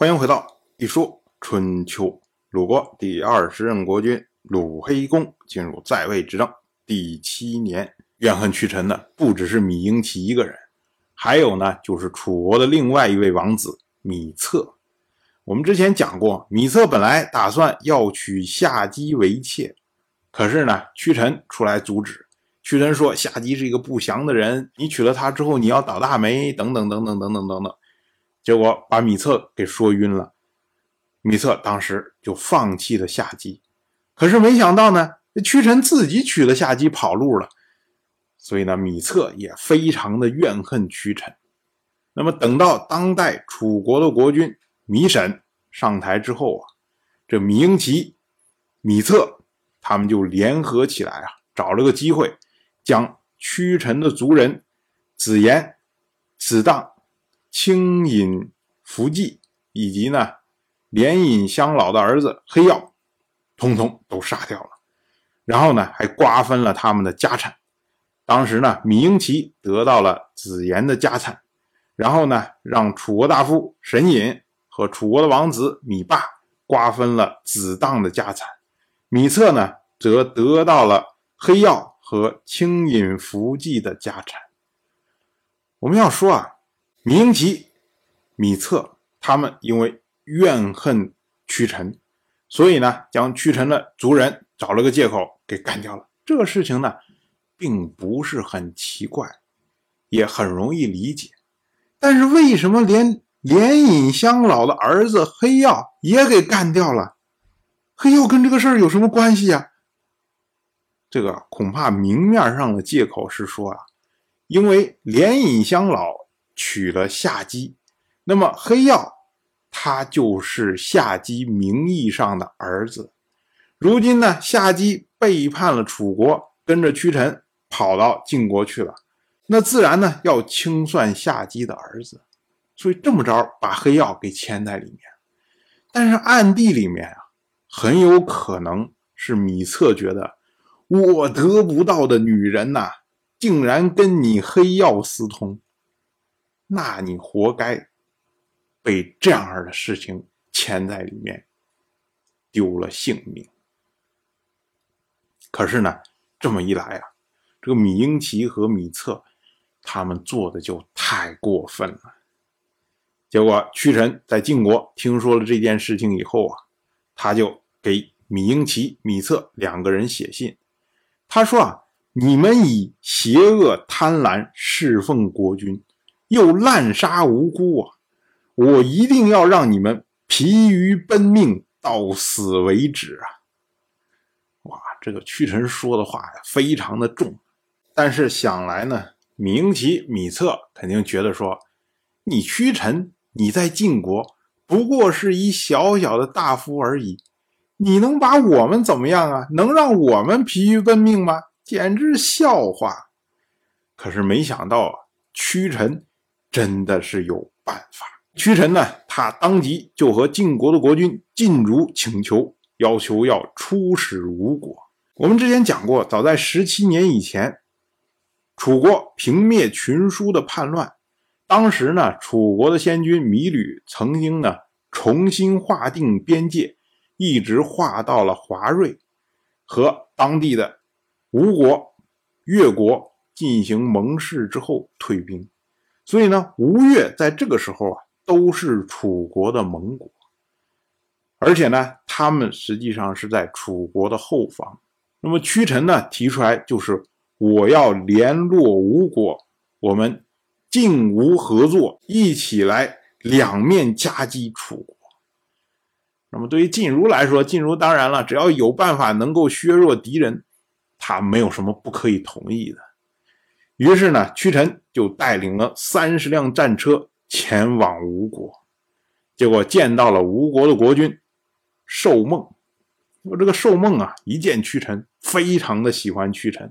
欢迎回到《一说春秋》。鲁国第二十任国君鲁黑公进入在位执政第七年，怨恨屈臣的不只是芈婴齐一个人，还有呢，就是楚国的另外一位王子芈策。我们之前讲过，芈策本来打算要娶夏姬为妾，可是呢，屈臣出来阻止。屈臣说：“夏姬是一个不祥的人，你娶了她之后，你要倒大霉，等等等等等等等等。”结果把米策给说晕了，米策当时就放弃了下姬。可是没想到呢，屈臣自己娶了下姬跑路了，所以呢，米策也非常的怨恨屈臣。那么等到当代楚国的国君米沈上台之后啊，这米婴齐、米策他们就联合起来啊，找了个机会，将屈臣的族人子言、子当。清尹福季以及呢连尹乡老的儿子黑曜，通通都杀掉了，然后呢还瓜分了他们的家产。当时呢，芈婴齐得到了子延的家产，然后呢让楚国大夫沈尹和楚国的王子芈霸瓜分了子当的家产，芈策呢则得到了黑曜和清尹福季的家产。我们要说啊。芈婴齐、芈策他们因为怨恨屈臣，所以呢，将屈臣的族人找了个借口给干掉了。这个事情呢，并不是很奇怪，也很容易理解。但是为什么连连尹乡老的儿子黑曜也给干掉了？黑曜跟这个事儿有什么关系呀？这个恐怕明面上的借口是说啊，因为连尹乡老。娶了夏姬，那么黑曜他就是夏姬名义上的儿子。如今呢，夏姬背叛了楚国，跟着屈臣跑到晋国去了，那自然呢要清算夏姬的儿子，所以这么着把黑曜给牵在里面。但是暗地里面啊，很有可能是芈策觉得我得不到的女人呐，竟然跟你黑曜私通。那你活该被这样的事情牵在里面，丢了性命。可是呢，这么一来啊，这个芈婴齐和芈策他们做的就太过分了。结果屈臣在晋国听说了这件事情以后啊，他就给芈婴齐、芈策两个人写信，他说啊：“你们以邪恶贪婪侍奉国君。”又滥杀无辜啊！我一定要让你们疲于奔命，到死为止啊！哇，这个屈臣说的话呀，非常的重。但是想来呢，明奇、米、策肯定觉得说，你屈臣，你在晋国不过是一小小的大夫而已，你能把我们怎么样啊？能让我们疲于奔命吗？简直笑话！可是没想到啊，屈臣。真的是有办法。屈臣呢，他当即就和晋国的国君晋如请求，要求要出使吴国。我们之前讲过，早在十七年以前，楚国平灭群书的叛乱，当时呢，楚国的先君芈吕曾经呢重新划定边界，一直划到了华瑞，和当地的吴国、越国进行盟誓之后退兵。所以呢，吴越在这个时候啊，都是楚国的盟国，而且呢，他们实际上是在楚国的后方。那么屈臣呢提出来，就是我要联络吴国，我们晋吴合作，一起来两面夹击楚国。那么对于晋如来说，晋如当然了，只要有办法能够削弱敌人，他没有什么不可以同意的。于是呢，屈臣就带领了三十辆战车前往吴国，结果见到了吴国的国君寿梦。我这个寿梦啊，一见屈臣，非常的喜欢屈臣。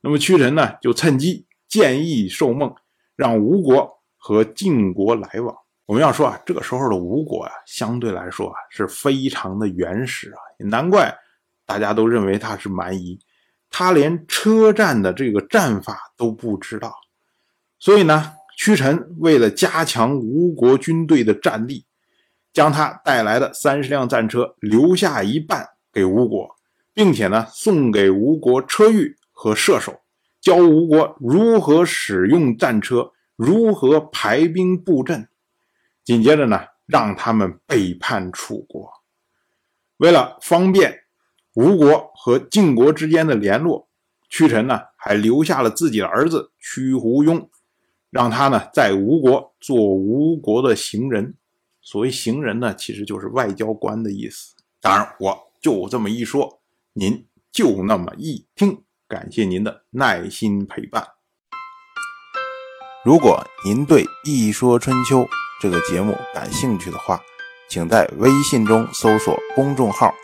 那么屈臣呢，就趁机建议寿梦让吴国和晋国来往。我们要说啊，这个时候的吴国啊，相对来说啊，是非常的原始啊，也难怪大家都认为他是蛮夷。他连车站的这个战法都不知道，所以呢，屈臣为了加强吴国军队的战力，将他带来的三十辆战车留下一半给吴国，并且呢送给吴国车御和射手，教吴国如何使用战车，如何排兵布阵。紧接着呢，让他们背叛楚国。为了方便吴国和晋国之间的联络，屈臣呢还留下了自己的儿子屈胡庸，让他呢在吴国做吴国的行人。所谓行人呢，其实就是外交官的意思。当然，我就这么一说，您就那么一听。感谢您的耐心陪伴。如果您对《一说春秋》这个节目感兴趣的话，请在微信中搜索公众号“